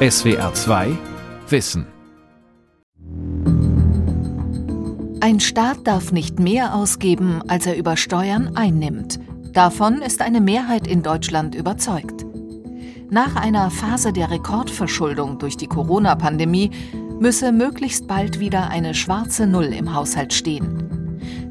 SWR 2 Wissen Ein Staat darf nicht mehr ausgeben, als er über Steuern einnimmt. Davon ist eine Mehrheit in Deutschland überzeugt. Nach einer Phase der Rekordverschuldung durch die Corona-Pandemie müsse möglichst bald wieder eine schwarze Null im Haushalt stehen.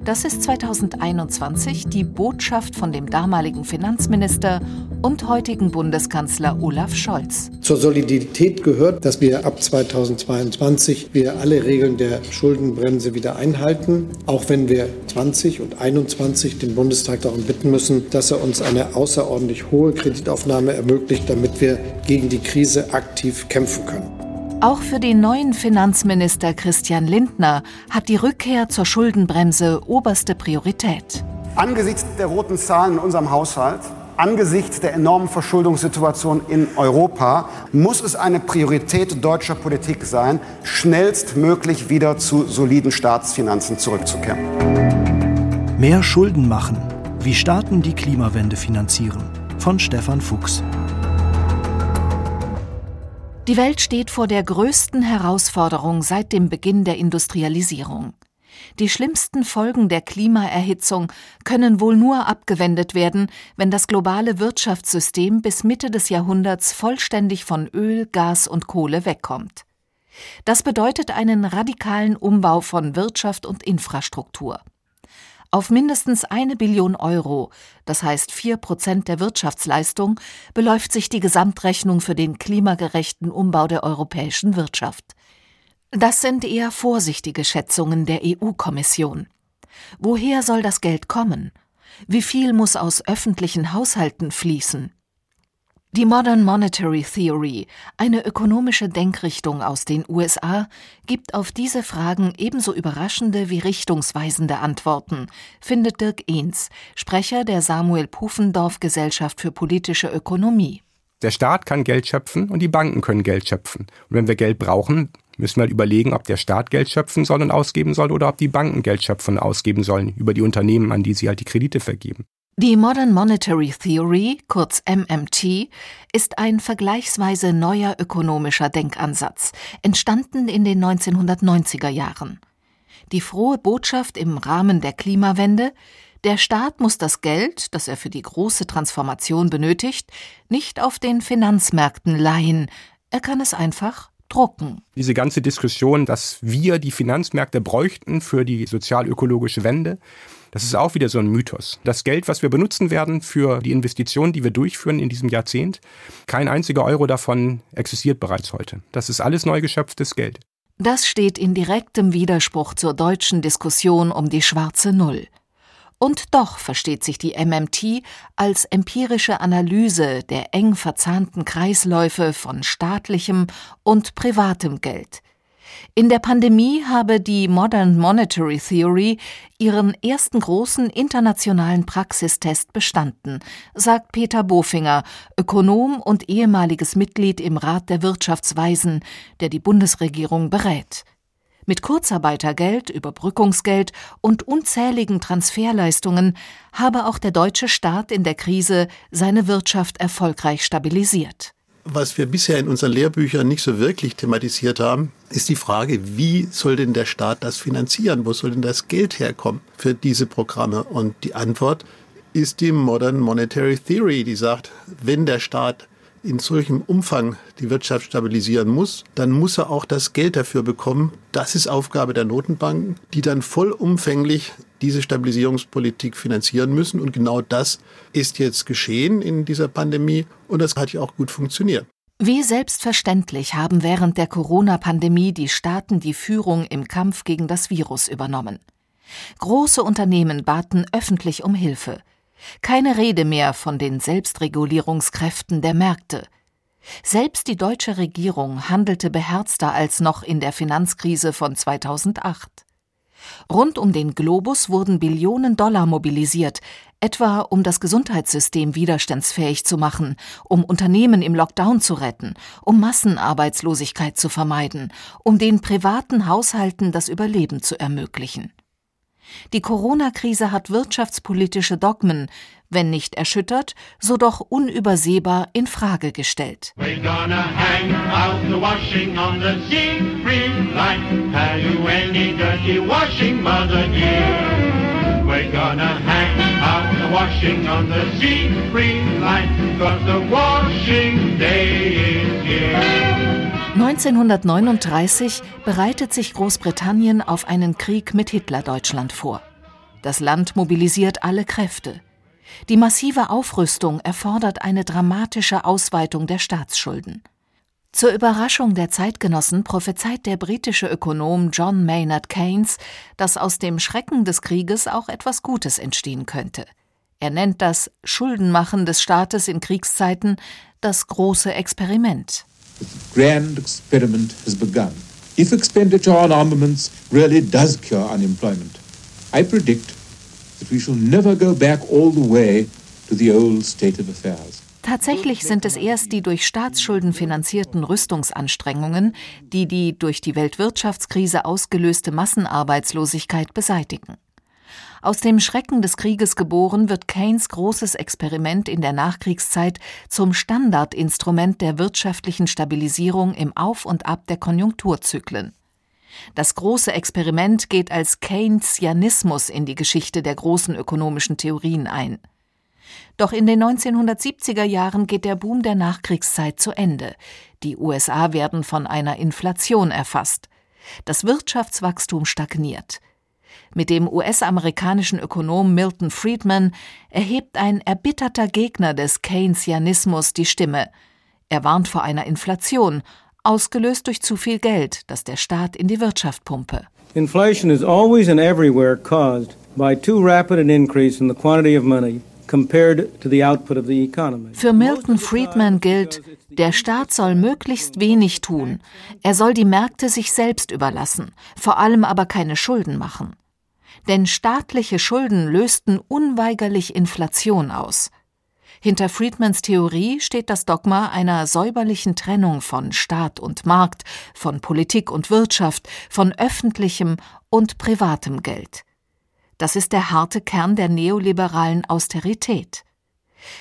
Das ist 2021 die Botschaft von dem damaligen Finanzminister und heutigen Bundeskanzler Olaf Scholz. Zur Solidität gehört, dass wir ab 2022 wir alle Regeln der Schuldenbremse wieder einhalten, auch wenn wir 20 und 21 den Bundestag darum bitten müssen, dass er uns eine außerordentlich hohe Kreditaufnahme ermöglicht, damit wir gegen die Krise aktiv kämpfen können. Auch für den neuen Finanzminister Christian Lindner hat die Rückkehr zur Schuldenbremse oberste Priorität. Angesichts der roten Zahlen in unserem Haushalt, angesichts der enormen Verschuldungssituation in Europa, muss es eine Priorität deutscher Politik sein, schnellstmöglich wieder zu soliden Staatsfinanzen zurückzukehren. Mehr Schulden machen. Wie Staaten die Klimawende finanzieren. Von Stefan Fuchs. Die Welt steht vor der größten Herausforderung seit dem Beginn der Industrialisierung. Die schlimmsten Folgen der Klimaerhitzung können wohl nur abgewendet werden, wenn das globale Wirtschaftssystem bis Mitte des Jahrhunderts vollständig von Öl, Gas und Kohle wegkommt. Das bedeutet einen radikalen Umbau von Wirtschaft und Infrastruktur. Auf mindestens eine Billion Euro, das heißt vier Prozent der Wirtschaftsleistung, beläuft sich die Gesamtrechnung für den klimagerechten Umbau der europäischen Wirtschaft. Das sind eher vorsichtige Schätzungen der EU-Kommission. Woher soll das Geld kommen? Wie viel muss aus öffentlichen Haushalten fließen? Die Modern Monetary Theory, eine ökonomische Denkrichtung aus den USA, gibt auf diese Fragen ebenso überraschende wie richtungsweisende Antworten, findet Dirk Ehns, Sprecher der Samuel Pufendorf Gesellschaft für politische Ökonomie. Der Staat kann Geld schöpfen und die Banken können Geld schöpfen. Und wenn wir Geld brauchen, müssen wir halt überlegen, ob der Staat Geld schöpfen soll und ausgeben soll oder ob die Banken Geld schöpfen und ausgeben sollen über die Unternehmen, an die sie halt die Kredite vergeben. Die Modern Monetary Theory, kurz MMT, ist ein vergleichsweise neuer ökonomischer Denkansatz, entstanden in den 1990er Jahren. Die frohe Botschaft im Rahmen der Klimawende, der Staat muss das Geld, das er für die große Transformation benötigt, nicht auf den Finanzmärkten leihen, er kann es einfach drucken. Diese ganze Diskussion, dass wir die Finanzmärkte bräuchten für die sozial-ökologische Wende, das ist auch wieder so ein Mythos. Das Geld, was wir benutzen werden für die Investitionen, die wir durchführen in diesem Jahrzehnt, kein einziger Euro davon existiert bereits heute. Das ist alles neu geschöpftes Geld. Das steht in direktem Widerspruch zur deutschen Diskussion um die schwarze Null. Und doch versteht sich die MMT als empirische Analyse der eng verzahnten Kreisläufe von staatlichem und privatem Geld, in der Pandemie habe die Modern Monetary Theory ihren ersten großen internationalen Praxistest bestanden, sagt Peter Bofinger, Ökonom und ehemaliges Mitglied im Rat der Wirtschaftsweisen, der die Bundesregierung berät. Mit Kurzarbeitergeld, Überbrückungsgeld und unzähligen Transferleistungen habe auch der deutsche Staat in der Krise seine Wirtschaft erfolgreich stabilisiert. Was wir bisher in unseren Lehrbüchern nicht so wirklich thematisiert haben, ist die Frage, wie soll denn der Staat das finanzieren? Wo soll denn das Geld herkommen für diese Programme? Und die Antwort ist die Modern Monetary Theory, die sagt, wenn der Staat in solchem Umfang die Wirtschaft stabilisieren muss, dann muss er auch das Geld dafür bekommen. Das ist Aufgabe der Notenbanken, die dann vollumfänglich diese Stabilisierungspolitik finanzieren müssen. Und genau das ist jetzt geschehen in dieser Pandemie und das hat ja auch gut funktioniert. Wie selbstverständlich haben während der Corona-Pandemie die Staaten die Führung im Kampf gegen das Virus übernommen. Große Unternehmen baten öffentlich um Hilfe. Keine Rede mehr von den Selbstregulierungskräften der Märkte. Selbst die deutsche Regierung handelte beherzter als noch in der Finanzkrise von 2008. Rund um den Globus wurden Billionen Dollar mobilisiert, etwa um das Gesundheitssystem widerstandsfähig zu machen, um Unternehmen im Lockdown zu retten, um Massenarbeitslosigkeit zu vermeiden, um den privaten Haushalten das Überleben zu ermöglichen. Die Corona-Krise hat wirtschaftspolitische Dogmen, wenn nicht erschüttert, so doch unübersehbar in Frage gestellt. We're gonna hang out the washing on the sea green line, cause the washing day is here. 1939 bereitet sich Großbritannien auf einen Krieg mit Hitlerdeutschland vor. Das Land mobilisiert alle Kräfte. Die massive Aufrüstung erfordert eine dramatische Ausweitung der Staatsschulden. Zur Überraschung der Zeitgenossen prophezeit der britische Ökonom John Maynard Keynes, dass aus dem Schrecken des Krieges auch etwas Gutes entstehen könnte. Er nennt das Schuldenmachen des Staates in Kriegszeiten das große Experiment. Grand experiment has begun. If expenditure on armaments really does cure unemployment, I predict that we shall never go back all the way to the old state of affairs. Tatsächlich sind es erst die durch Staatsschulden finanzierten Rüstungsanstrengungen, die die durch die Weltwirtschaftskrise ausgelöste Massenarbeitslosigkeit beseitigen. Aus dem Schrecken des Krieges geboren wird Keynes großes Experiment in der Nachkriegszeit zum Standardinstrument der wirtschaftlichen Stabilisierung im Auf und Ab der Konjunkturzyklen. Das große Experiment geht als Keynesianismus in die Geschichte der großen ökonomischen Theorien ein. Doch in den 1970er Jahren geht der Boom der Nachkriegszeit zu Ende. Die USA werden von einer Inflation erfasst. Das Wirtschaftswachstum stagniert. Mit dem US-amerikanischen Ökonom Milton Friedman erhebt ein erbitterter Gegner des Keynesianismus die Stimme. Er warnt vor einer Inflation, ausgelöst durch zu viel Geld, das der Staat in die Wirtschaft pumpe. Inflation is always and everywhere caused by too rapid an increase in the quantity of money für Milton Friedman gilt, der Staat soll möglichst wenig tun. Er soll die Märkte sich selbst überlassen, vor allem aber keine Schulden machen. Denn staatliche Schulden lösten unweigerlich Inflation aus. Hinter Friedmans Theorie steht das Dogma einer säuberlichen Trennung von Staat und Markt, von Politik und Wirtschaft, von öffentlichem und privatem Geld. Das ist der harte Kern der neoliberalen Austerität.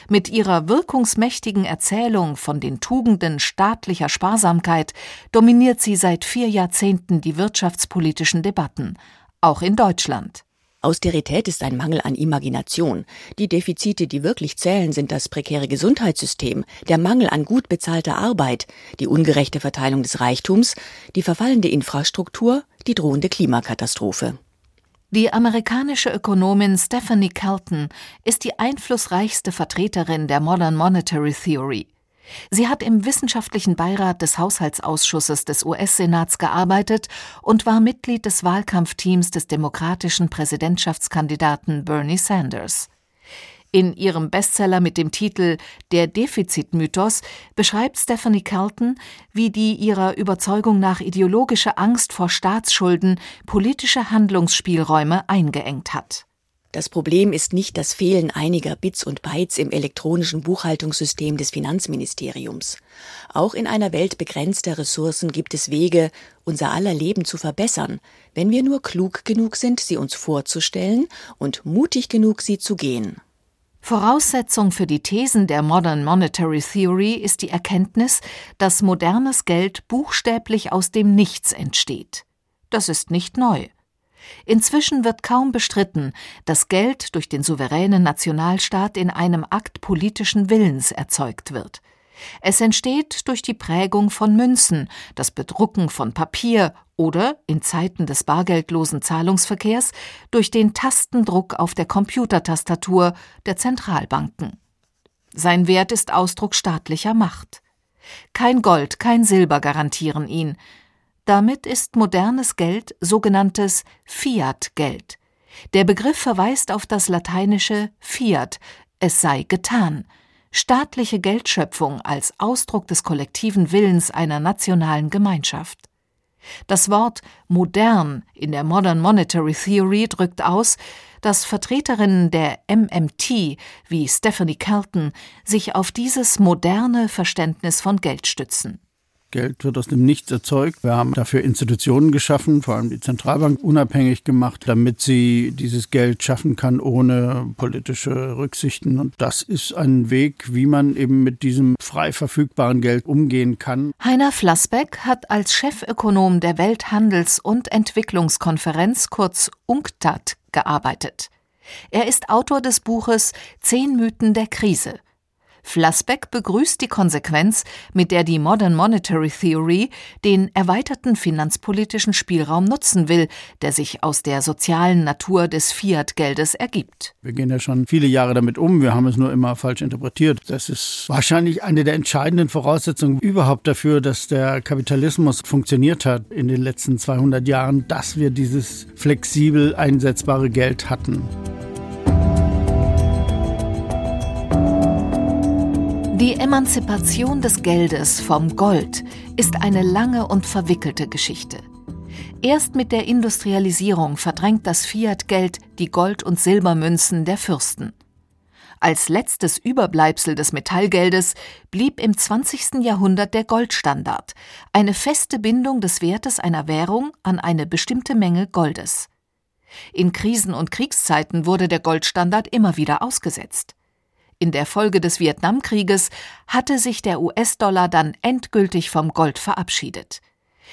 Mit ihrer wirkungsmächtigen Erzählung von den Tugenden staatlicher Sparsamkeit dominiert sie seit vier Jahrzehnten die wirtschaftspolitischen Debatten, auch in Deutschland. Austerität ist ein Mangel an Imagination. Die Defizite, die wirklich zählen, sind das prekäre Gesundheitssystem, der Mangel an gut bezahlter Arbeit, die ungerechte Verteilung des Reichtums, die verfallende Infrastruktur, die drohende Klimakatastrophe. Die amerikanische Ökonomin Stephanie Kelton ist die einflussreichste Vertreterin der Modern Monetary Theory. Sie hat im wissenschaftlichen Beirat des Haushaltsausschusses des US-Senats gearbeitet und war Mitglied des Wahlkampfteams des demokratischen Präsidentschaftskandidaten Bernie Sanders. In ihrem Bestseller mit dem Titel Der Defizitmythos beschreibt Stephanie Carlton, wie die ihrer Überzeugung nach ideologische Angst vor Staatsschulden politische Handlungsspielräume eingeengt hat. Das Problem ist nicht das Fehlen einiger Bits und Bytes im elektronischen Buchhaltungssystem des Finanzministeriums. Auch in einer Welt begrenzter Ressourcen gibt es Wege, unser aller Leben zu verbessern, wenn wir nur klug genug sind, sie uns vorzustellen und mutig genug, sie zu gehen. Voraussetzung für die Thesen der Modern Monetary Theory ist die Erkenntnis, dass modernes Geld buchstäblich aus dem Nichts entsteht. Das ist nicht neu. Inzwischen wird kaum bestritten, dass Geld durch den souveränen Nationalstaat in einem Akt politischen Willens erzeugt wird. Es entsteht durch die Prägung von Münzen, das Bedrucken von Papier oder in Zeiten des bargeldlosen Zahlungsverkehrs durch den Tastendruck auf der Computertastatur der Zentralbanken. Sein Wert ist Ausdruck staatlicher Macht. Kein Gold, kein Silber garantieren ihn. Damit ist modernes Geld sogenanntes Fiat-Geld. Der Begriff verweist auf das lateinische Fiat, es sei getan, staatliche Geldschöpfung als Ausdruck des kollektiven Willens einer nationalen Gemeinschaft. Das Wort modern in der Modern Monetary Theory drückt aus, dass Vertreterinnen der MMT wie Stephanie Kelton sich auf dieses moderne Verständnis von Geld stützen. Geld wird aus dem Nichts erzeugt. Wir haben dafür Institutionen geschaffen, vor allem die Zentralbank unabhängig gemacht, damit sie dieses Geld schaffen kann ohne politische Rücksichten. Und das ist ein Weg, wie man eben mit diesem frei verfügbaren Geld umgehen kann. Heiner Flassbeck hat als Chefökonom der Welthandels- und Entwicklungskonferenz kurz UNCTAD gearbeitet. Er ist Autor des Buches Zehn Mythen der Krise. Flassbeck begrüßt die Konsequenz, mit der die Modern Monetary Theory den erweiterten finanzpolitischen Spielraum nutzen will, der sich aus der sozialen Natur des Fiat-Geldes ergibt. Wir gehen ja schon viele Jahre damit um, wir haben es nur immer falsch interpretiert. Das ist wahrscheinlich eine der entscheidenden Voraussetzungen überhaupt dafür, dass der Kapitalismus funktioniert hat in den letzten 200 Jahren, dass wir dieses flexibel einsetzbare Geld hatten. Die Emanzipation des Geldes vom Gold ist eine lange und verwickelte Geschichte. Erst mit der Industrialisierung verdrängt das Fiat-Geld die Gold- und Silbermünzen der Fürsten. Als letztes Überbleibsel des Metallgeldes blieb im 20. Jahrhundert der Goldstandard, eine feste Bindung des Wertes einer Währung an eine bestimmte Menge Goldes. In Krisen und Kriegszeiten wurde der Goldstandard immer wieder ausgesetzt. In der Folge des Vietnamkrieges hatte sich der US-Dollar dann endgültig vom Gold verabschiedet.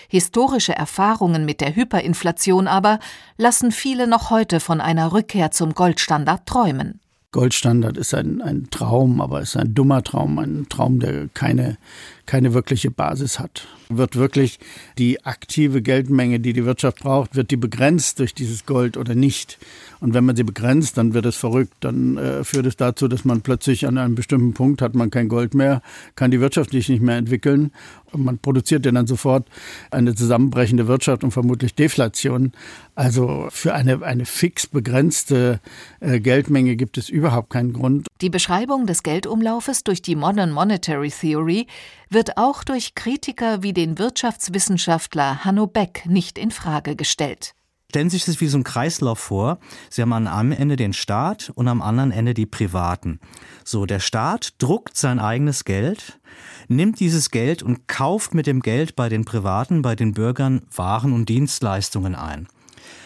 Historische Erfahrungen mit der Hyperinflation aber lassen viele noch heute von einer Rückkehr zum Goldstandard träumen. Goldstandard ist ein, ein Traum, aber es ist ein dummer Traum, ein Traum, der keine, keine wirkliche Basis hat. Wird wirklich die aktive Geldmenge, die die Wirtschaft braucht, wird die begrenzt durch dieses Gold oder nicht? Und wenn man sie begrenzt, dann wird es verrückt. Dann äh, führt es dazu, dass man plötzlich an einem bestimmten Punkt hat man kein Gold mehr, kann die Wirtschaft sich nicht mehr entwickeln. Und man produziert ja dann sofort eine zusammenbrechende Wirtschaft und vermutlich Deflation. Also für eine, eine fix begrenzte äh, Geldmenge gibt es überhaupt keinen Grund. Die Beschreibung des Geldumlaufes durch die Modern Monetary Theory wird auch durch Kritiker wie den Wirtschaftswissenschaftler Hanno Beck nicht in Frage gestellt stellen Sie sich das wie so ein Kreislauf vor. Sie haben am einen Ende den Staat und am anderen Ende die Privaten. So, der Staat druckt sein eigenes Geld, nimmt dieses Geld und kauft mit dem Geld bei den Privaten, bei den Bürgern Waren und Dienstleistungen ein.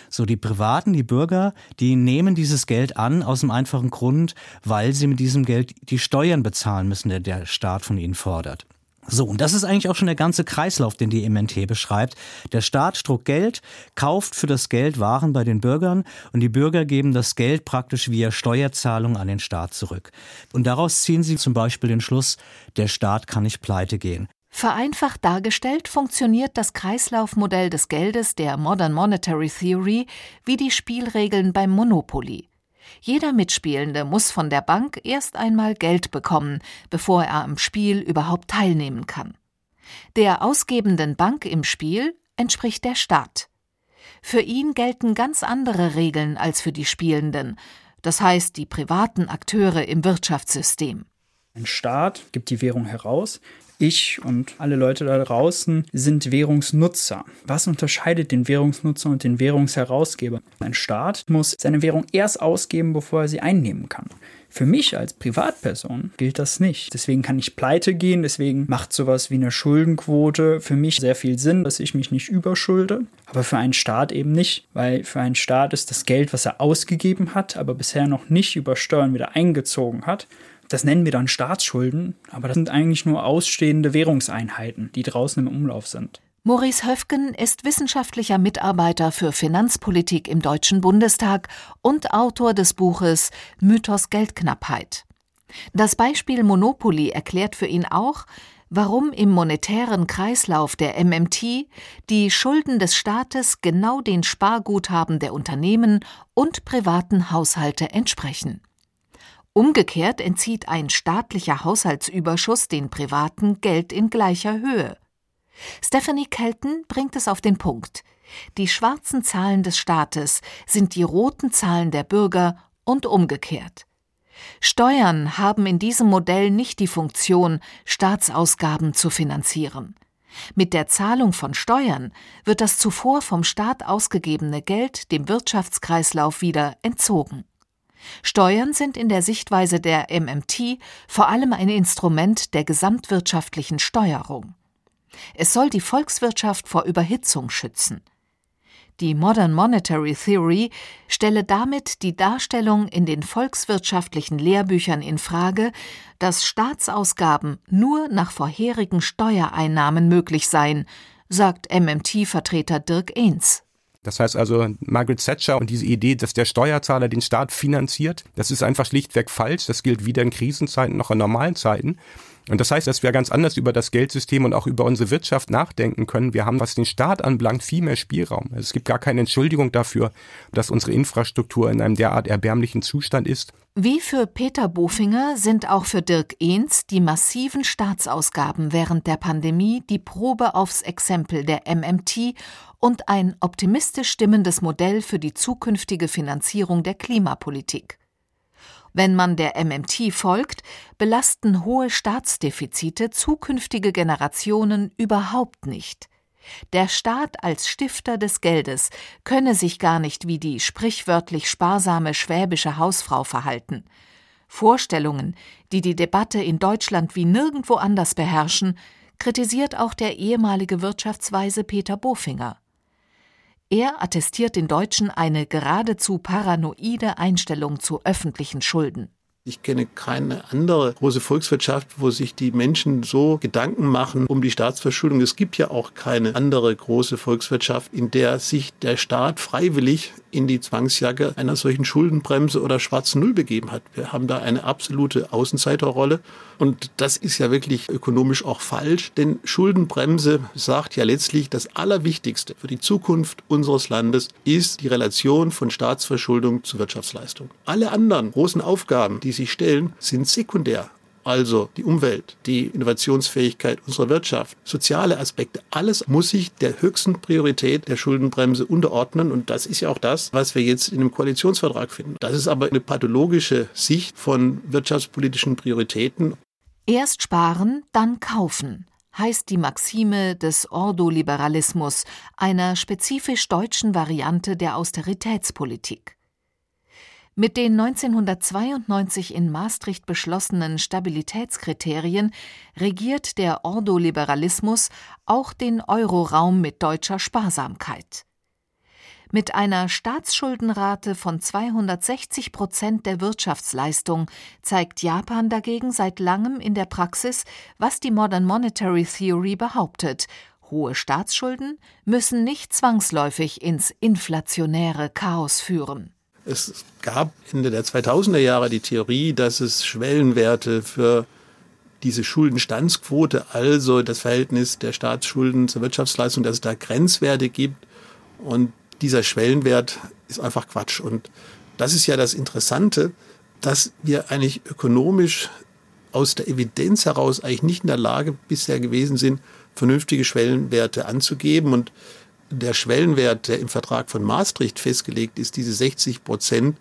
So, die Privaten, die Bürger, die nehmen dieses Geld an aus dem einfachen Grund, weil sie mit diesem Geld die Steuern bezahlen müssen, der der Staat von ihnen fordert. So, und das ist eigentlich auch schon der ganze Kreislauf, den die MNT beschreibt. Der Staat druckt Geld, kauft für das Geld Waren bei den Bürgern und die Bürger geben das Geld praktisch via Steuerzahlung an den Staat zurück. Und daraus ziehen sie zum Beispiel den Schluss, der Staat kann nicht pleite gehen. Vereinfacht dargestellt funktioniert das Kreislaufmodell des Geldes der Modern Monetary Theory wie die Spielregeln beim Monopoly. Jeder Mitspielende muss von der Bank erst einmal Geld bekommen, bevor er am Spiel überhaupt teilnehmen kann. Der ausgebenden Bank im Spiel entspricht der Staat. Für ihn gelten ganz andere Regeln als für die Spielenden, das heißt die privaten Akteure im Wirtschaftssystem. Ein Staat gibt die Währung heraus, ich und alle Leute da draußen sind Währungsnutzer. Was unterscheidet den Währungsnutzer und den Währungsherausgeber? Ein Staat muss seine Währung erst ausgeben, bevor er sie einnehmen kann. Für mich als Privatperson gilt das nicht. Deswegen kann ich pleite gehen, deswegen macht sowas wie eine Schuldenquote für mich sehr viel Sinn, dass ich mich nicht überschulde. Aber für einen Staat eben nicht, weil für einen Staat ist das Geld, was er ausgegeben hat, aber bisher noch nicht über Steuern wieder eingezogen hat, das nennen wir dann Staatsschulden, aber das sind eigentlich nur ausstehende Währungseinheiten, die draußen im Umlauf sind. Maurice Höfgen ist wissenschaftlicher Mitarbeiter für Finanzpolitik im Deutschen Bundestag und Autor des Buches Mythos Geldknappheit. Das Beispiel Monopoly erklärt für ihn auch, warum im monetären Kreislauf der MMT die Schulden des Staates genau den Sparguthaben der Unternehmen und privaten Haushalte entsprechen. Umgekehrt entzieht ein staatlicher Haushaltsüberschuss den privaten Geld in gleicher Höhe. Stephanie Kelton bringt es auf den Punkt. Die schwarzen Zahlen des Staates sind die roten Zahlen der Bürger und umgekehrt. Steuern haben in diesem Modell nicht die Funktion, Staatsausgaben zu finanzieren. Mit der Zahlung von Steuern wird das zuvor vom Staat ausgegebene Geld dem Wirtschaftskreislauf wieder entzogen. Steuern sind in der Sichtweise der MMT vor allem ein Instrument der gesamtwirtschaftlichen Steuerung. Es soll die Volkswirtschaft vor Überhitzung schützen. Die Modern Monetary Theory stelle damit die Darstellung in den volkswirtschaftlichen Lehrbüchern in Frage, dass Staatsausgaben nur nach vorherigen Steuereinnahmen möglich seien, sagt MMT-Vertreter Dirk Ehns. Das heißt also, Margaret Thatcher und diese Idee, dass der Steuerzahler den Staat finanziert, das ist einfach schlichtweg falsch. Das gilt weder in Krisenzeiten noch in normalen Zeiten. Und das heißt, dass wir ganz anders über das Geldsystem und auch über unsere Wirtschaft nachdenken können. Wir haben, was den Staat anbelangt, viel mehr Spielraum. Also es gibt gar keine Entschuldigung dafür, dass unsere Infrastruktur in einem derart erbärmlichen Zustand ist. Wie für Peter Bofinger sind auch für Dirk Ehns die massiven Staatsausgaben während der Pandemie die Probe aufs Exempel der MMT und ein optimistisch stimmendes Modell für die zukünftige Finanzierung der Klimapolitik. Wenn man der MMT folgt, belasten hohe Staatsdefizite zukünftige Generationen überhaupt nicht. Der Staat als Stifter des Geldes könne sich gar nicht wie die sprichwörtlich sparsame schwäbische Hausfrau verhalten. Vorstellungen, die die Debatte in Deutschland wie nirgendwo anders beherrschen, kritisiert auch der ehemalige Wirtschaftsweise Peter Bofinger. Er attestiert den Deutschen eine geradezu paranoide Einstellung zu öffentlichen Schulden. Ich kenne keine andere große Volkswirtschaft, wo sich die Menschen so Gedanken machen um die Staatsverschuldung. Es gibt ja auch keine andere große Volkswirtschaft, in der sich der Staat freiwillig in die Zwangsjacke einer solchen Schuldenbremse oder schwarzen Null begeben hat. Wir haben da eine absolute Außenseiterrolle. Und das ist ja wirklich ökonomisch auch falsch, denn Schuldenbremse sagt ja letztlich, das Allerwichtigste für die Zukunft unseres Landes ist die Relation von Staatsverschuldung zu Wirtschaftsleistung. Alle anderen großen Aufgaben, die sich stellen, sind sekundär. Also die Umwelt, die Innovationsfähigkeit unserer Wirtschaft, soziale Aspekte, alles muss sich der höchsten Priorität der Schuldenbremse unterordnen. Und das ist ja auch das, was wir jetzt in dem Koalitionsvertrag finden. Das ist aber eine pathologische Sicht von wirtschaftspolitischen Prioritäten. Erst sparen, dann kaufen heißt die Maxime des Ordoliberalismus, einer spezifisch deutschen Variante der Austeritätspolitik. Mit den 1992 in Maastricht beschlossenen Stabilitätskriterien regiert der Ordoliberalismus auch den Euroraum mit deutscher Sparsamkeit. Mit einer Staatsschuldenrate von 260 Prozent der Wirtschaftsleistung zeigt Japan dagegen seit langem in der Praxis, was die Modern Monetary Theory behauptet. Hohe Staatsschulden müssen nicht zwangsläufig ins inflationäre Chaos führen. Es gab Ende der 2000er Jahre die Theorie, dass es Schwellenwerte für diese Schuldenstandsquote, also das Verhältnis der Staatsschulden zur Wirtschaftsleistung, dass es da Grenzwerte gibt. Und dieser Schwellenwert ist einfach Quatsch. Und das ist ja das Interessante, dass wir eigentlich ökonomisch aus der Evidenz heraus eigentlich nicht in der Lage bisher gewesen sind, vernünftige Schwellenwerte anzugeben. Und der Schwellenwert, der im Vertrag von Maastricht festgelegt ist, diese 60 Prozent,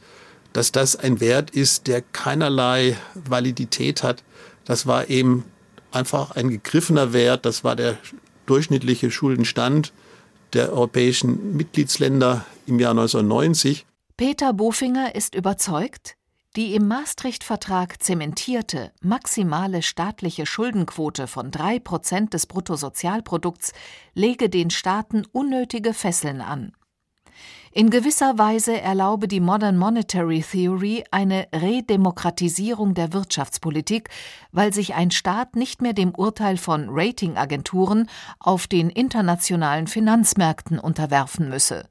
dass das ein Wert ist, der keinerlei Validität hat. Das war eben einfach ein gegriffener Wert. Das war der durchschnittliche Schuldenstand der europäischen Mitgliedsländer im Jahr 1990. Peter Bofinger ist überzeugt, die im Maastricht-Vertrag zementierte maximale staatliche Schuldenquote von drei Prozent des Bruttosozialprodukts lege den Staaten unnötige Fesseln an. In gewisser Weise erlaube die Modern Monetary Theory eine Redemokratisierung der Wirtschaftspolitik, weil sich ein Staat nicht mehr dem Urteil von Ratingagenturen auf den internationalen Finanzmärkten unterwerfen müsse.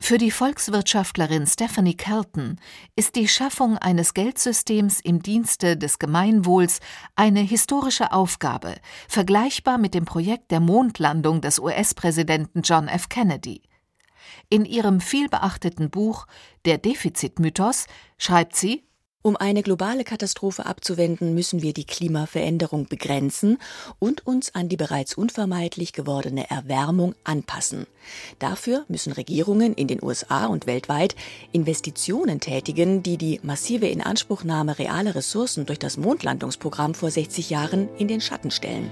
Für die Volkswirtschaftlerin Stephanie Kelton ist die Schaffung eines Geldsystems im Dienste des Gemeinwohls eine historische Aufgabe, vergleichbar mit dem Projekt der Mondlandung des US-Präsidenten John F. Kennedy. In ihrem vielbeachteten Buch Der Defizitmythos schreibt sie um eine globale Katastrophe abzuwenden, müssen wir die Klimaveränderung begrenzen und uns an die bereits unvermeidlich gewordene Erwärmung anpassen. Dafür müssen Regierungen in den USA und weltweit Investitionen tätigen, die die massive Inanspruchnahme realer Ressourcen durch das Mondlandungsprogramm vor 60 Jahren in den Schatten stellen.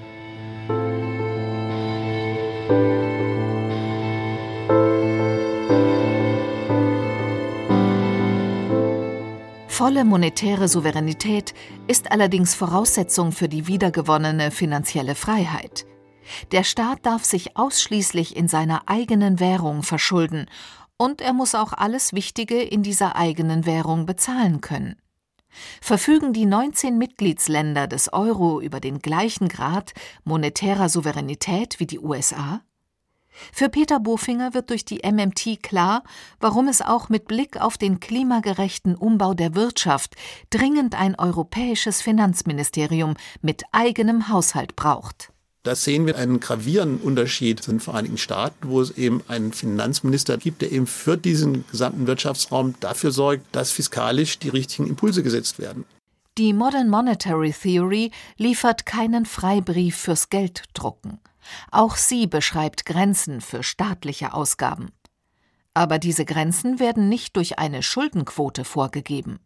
Volle monetäre Souveränität ist allerdings Voraussetzung für die wiedergewonnene finanzielle Freiheit. Der Staat darf sich ausschließlich in seiner eigenen Währung verschulden, und er muss auch alles Wichtige in dieser eigenen Währung bezahlen können. Verfügen die 19 Mitgliedsländer des Euro über den gleichen Grad monetärer Souveränität wie die USA? Für Peter Bofinger wird durch die MMT klar, warum es auch mit Blick auf den klimagerechten Umbau der Wirtschaft dringend ein europäisches Finanzministerium mit eigenem Haushalt braucht. Da sehen wir einen gravierenden Unterschied zu den Vereinigten Staaten, wo es eben einen Finanzminister gibt, der eben für diesen gesamten Wirtschaftsraum dafür sorgt, dass fiskalisch die richtigen Impulse gesetzt werden. Die Modern Monetary Theory liefert keinen Freibrief fürs Gelddrucken. Auch sie beschreibt Grenzen für staatliche Ausgaben. Aber diese Grenzen werden nicht durch eine Schuldenquote vorgegeben.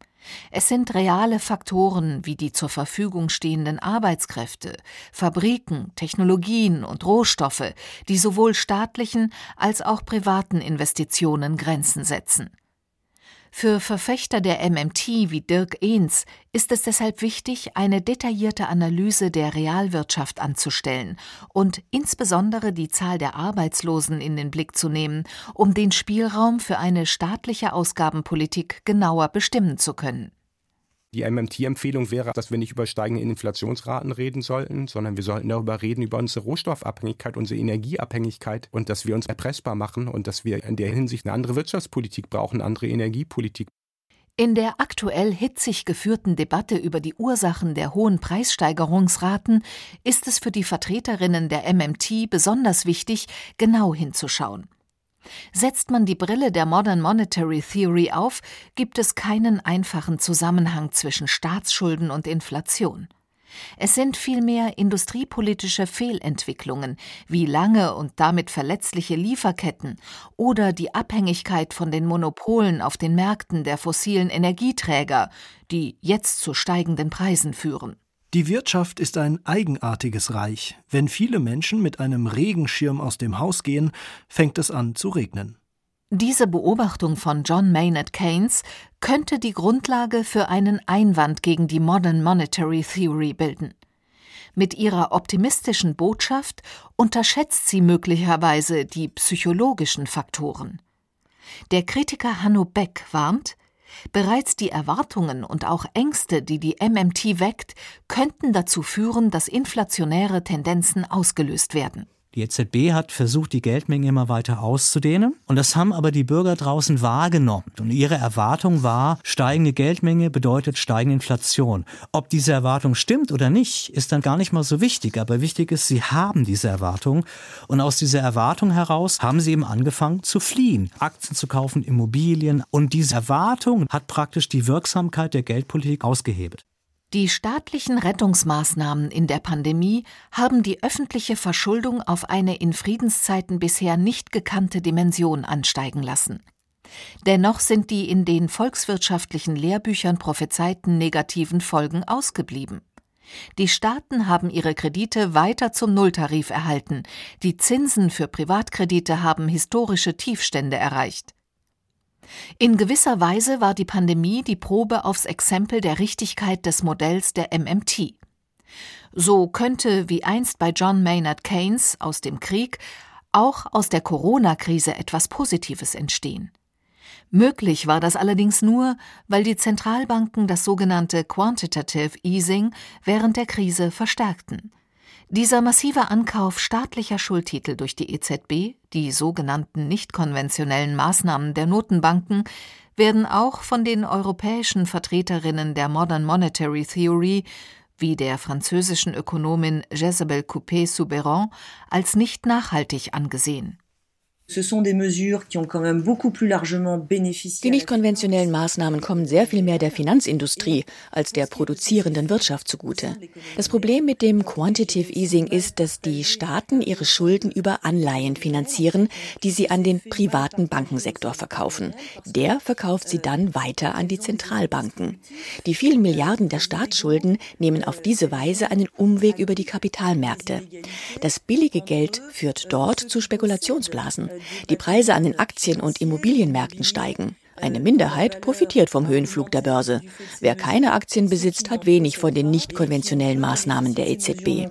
Es sind reale Faktoren wie die zur Verfügung stehenden Arbeitskräfte, Fabriken, Technologien und Rohstoffe, die sowohl staatlichen als auch privaten Investitionen Grenzen setzen. Für Verfechter der MMT wie Dirk Ehns ist es deshalb wichtig, eine detaillierte Analyse der Realwirtschaft anzustellen und insbesondere die Zahl der Arbeitslosen in den Blick zu nehmen, um den Spielraum für eine staatliche Ausgabenpolitik genauer bestimmen zu können. Die MMT-Empfehlung wäre, dass wir nicht über steigende Inflationsraten reden sollten, sondern wir sollten darüber reden, über unsere Rohstoffabhängigkeit, unsere Energieabhängigkeit und dass wir uns erpressbar machen und dass wir in der Hinsicht eine andere Wirtschaftspolitik brauchen, eine andere Energiepolitik. In der aktuell hitzig geführten Debatte über die Ursachen der hohen Preissteigerungsraten ist es für die Vertreterinnen der MMT besonders wichtig, genau hinzuschauen. Setzt man die Brille der Modern Monetary Theory auf, gibt es keinen einfachen Zusammenhang zwischen Staatsschulden und Inflation. Es sind vielmehr industriepolitische Fehlentwicklungen wie lange und damit verletzliche Lieferketten oder die Abhängigkeit von den Monopolen auf den Märkten der fossilen Energieträger, die jetzt zu steigenden Preisen führen. Die Wirtschaft ist ein eigenartiges Reich. Wenn viele Menschen mit einem Regenschirm aus dem Haus gehen, fängt es an zu regnen. Diese Beobachtung von John Maynard Keynes könnte die Grundlage für einen Einwand gegen die Modern Monetary Theory bilden. Mit ihrer optimistischen Botschaft unterschätzt sie möglicherweise die psychologischen Faktoren. Der Kritiker Hanno Beck warnt, Bereits die Erwartungen und auch Ängste, die die MMT weckt, könnten dazu führen, dass inflationäre Tendenzen ausgelöst werden. Die EZB hat versucht, die Geldmenge immer weiter auszudehnen. Und das haben aber die Bürger draußen wahrgenommen. Und ihre Erwartung war, steigende Geldmenge bedeutet steigende Inflation. Ob diese Erwartung stimmt oder nicht, ist dann gar nicht mal so wichtig. Aber wichtig ist, sie haben diese Erwartung. Und aus dieser Erwartung heraus haben sie eben angefangen zu fliehen, Aktien zu kaufen, Immobilien. Und diese Erwartung hat praktisch die Wirksamkeit der Geldpolitik ausgehebelt. Die staatlichen Rettungsmaßnahmen in der Pandemie haben die öffentliche Verschuldung auf eine in Friedenszeiten bisher nicht gekannte Dimension ansteigen lassen. Dennoch sind die in den volkswirtschaftlichen Lehrbüchern prophezeiten negativen Folgen ausgeblieben. Die Staaten haben ihre Kredite weiter zum Nulltarif erhalten, die Zinsen für Privatkredite haben historische Tiefstände erreicht. In gewisser Weise war die Pandemie die Probe aufs Exempel der Richtigkeit des Modells der MMT. So könnte, wie einst bei John Maynard Keynes aus dem Krieg, auch aus der Corona-Krise etwas Positives entstehen. Möglich war das allerdings nur, weil die Zentralbanken das sogenannte Quantitative Easing während der Krise verstärkten. Dieser massive Ankauf staatlicher Schuldtitel durch die EZB, die sogenannten nicht konventionellen Maßnahmen der Notenbanken, werden auch von den europäischen Vertreterinnen der Modern Monetary Theory wie der französischen Ökonomin Jezebel Coupé-Souberan als nicht nachhaltig angesehen die nicht konventionellen Maßnahmen kommen sehr viel mehr der Finanzindustrie als der produzierenden Wirtschaft zugute. Das Problem mit dem Quantitative Easing ist, dass die Staaten ihre Schulden über Anleihen finanzieren, die sie an den privaten Bankensektor verkaufen. Der verkauft sie dann weiter an die Zentralbanken. Die vielen Milliarden der Staatsschulden nehmen auf diese Weise einen Umweg über die Kapitalmärkte. Das billige Geld führt dort zu Spekulationsblasen. Die Preise an den Aktien- und Immobilienmärkten steigen. Eine Minderheit profitiert vom Höhenflug der Börse. Wer keine Aktien besitzt, hat wenig von den nicht konventionellen Maßnahmen der EZB.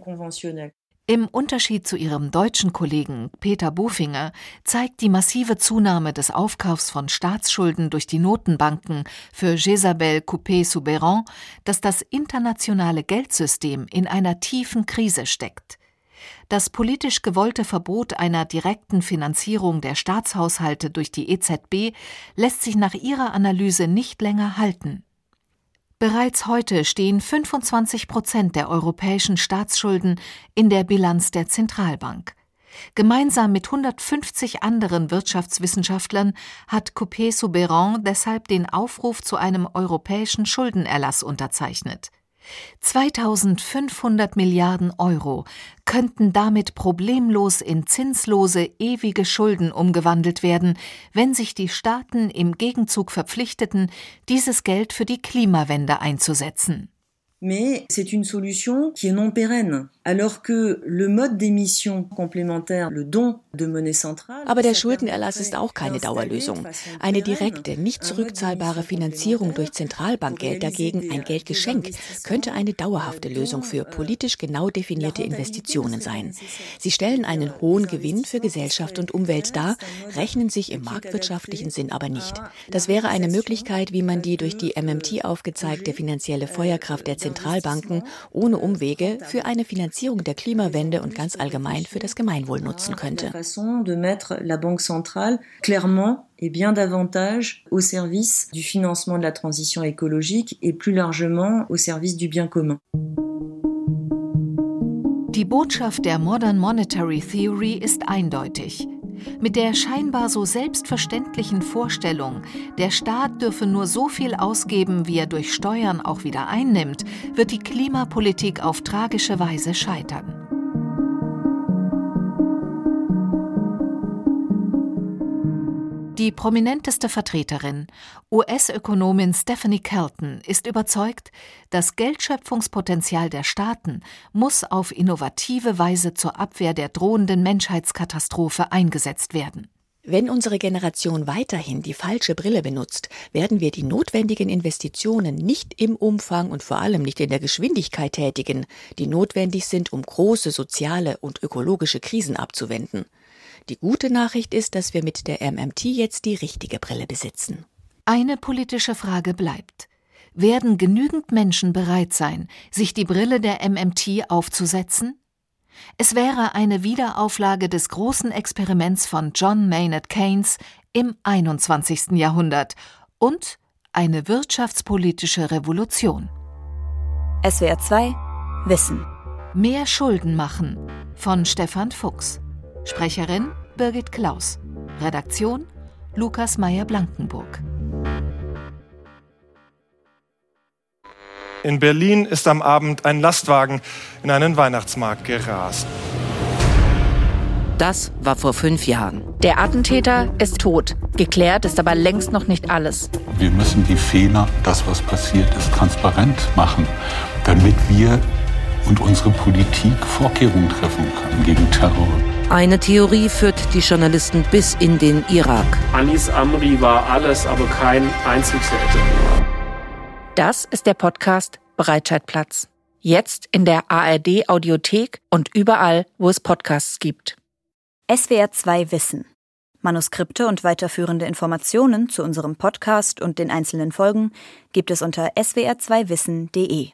Im Unterschied zu ihrem deutschen Kollegen Peter Bofinger zeigt die massive Zunahme des Aufkaufs von Staatsschulden durch die Notenbanken für Jésabel Coupé-Souberan, dass das internationale Geldsystem in einer tiefen Krise steckt. Das politisch gewollte Verbot einer direkten Finanzierung der Staatshaushalte durch die EZB lässt sich nach ihrer Analyse nicht länger halten. Bereits heute stehen 25 Prozent der europäischen Staatsschulden in der Bilanz der Zentralbank. Gemeinsam mit 150 anderen Wirtschaftswissenschaftlern hat Coupé Souberan deshalb den Aufruf zu einem europäischen Schuldenerlass unterzeichnet. 2500 Milliarden Euro könnten damit problemlos in zinslose ewige Schulden umgewandelt werden, wenn sich die Staaten im Gegenzug verpflichteten, dieses Geld für die Klimawende einzusetzen. Mais c'est une solution qui est non pérenne. Alors que le mode d'émission complémentaire, le don de monnaie centrale. Aber der Schuldenerlass ist auch keine Dauerlösung. Eine direkte, nicht zurückzahlbare Finanzierung durch Zentralbankgeld dagegen, ein Geldgeschenk, könnte eine dauerhafte Lösung für politisch genau definierte Investitionen sein. Sie stellen einen hohen Gewinn für Gesellschaft und Umwelt dar, rechnen sich im marktwirtschaftlichen Sinn aber nicht. Das wäre eine Möglichkeit, wie man die durch die MMT aufgezeigte finanzielle Feuerkraft der Zentralbanken ohne Umwege für eine Finanzierung der Klimawende und ganz allgemein für das Gemeinwohl nutzen könnte. et bien davantage au service du financement de la transition écologique et plus largement au service du bien commun. Die Botschaft der Modern Monetary Theory ist eindeutig. Mit der scheinbar so selbstverständlichen Vorstellung, der Staat dürfe nur so viel ausgeben, wie er durch Steuern auch wieder einnimmt, wird die Klimapolitik auf tragische Weise scheitern. Die prominenteste Vertreterin, US-Ökonomin Stephanie Kelton, ist überzeugt, das Geldschöpfungspotenzial der Staaten muss auf innovative Weise zur Abwehr der drohenden Menschheitskatastrophe eingesetzt werden. Wenn unsere Generation weiterhin die falsche Brille benutzt, werden wir die notwendigen Investitionen nicht im Umfang und vor allem nicht in der Geschwindigkeit tätigen, die notwendig sind, um große soziale und ökologische Krisen abzuwenden. Die gute Nachricht ist, dass wir mit der MMT jetzt die richtige Brille besitzen. Eine politische Frage bleibt. Werden genügend Menschen bereit sein, sich die Brille der MMT aufzusetzen? Es wäre eine Wiederauflage des großen Experiments von John Maynard Keynes im 21. Jahrhundert und eine wirtschaftspolitische Revolution. SWR 2 Wissen. Mehr Schulden machen von Stefan Fuchs. Sprecherin Birgit Klaus. Redaktion Lukas Meyer-Blankenburg. In Berlin ist am Abend ein Lastwagen in einen Weihnachtsmarkt gerast. Das war vor fünf Jahren. Der Attentäter ist tot. Geklärt ist aber längst noch nicht alles. Wir müssen die Fehler, das was passiert ist, transparent machen, damit wir und unsere Politik Vorkehrungen treffen kann gegen Terror. Eine Theorie führt die Journalisten bis in den Irak. Anis Amri war alles, aber kein Einzeltäter. Das ist der Podcast Breitscheidplatz. Jetzt in der ARD Audiothek und überall, wo es Podcasts gibt. SWR 2 Wissen. Manuskripte und weiterführende Informationen zu unserem Podcast und den einzelnen Folgen gibt es unter swr2wissen.de.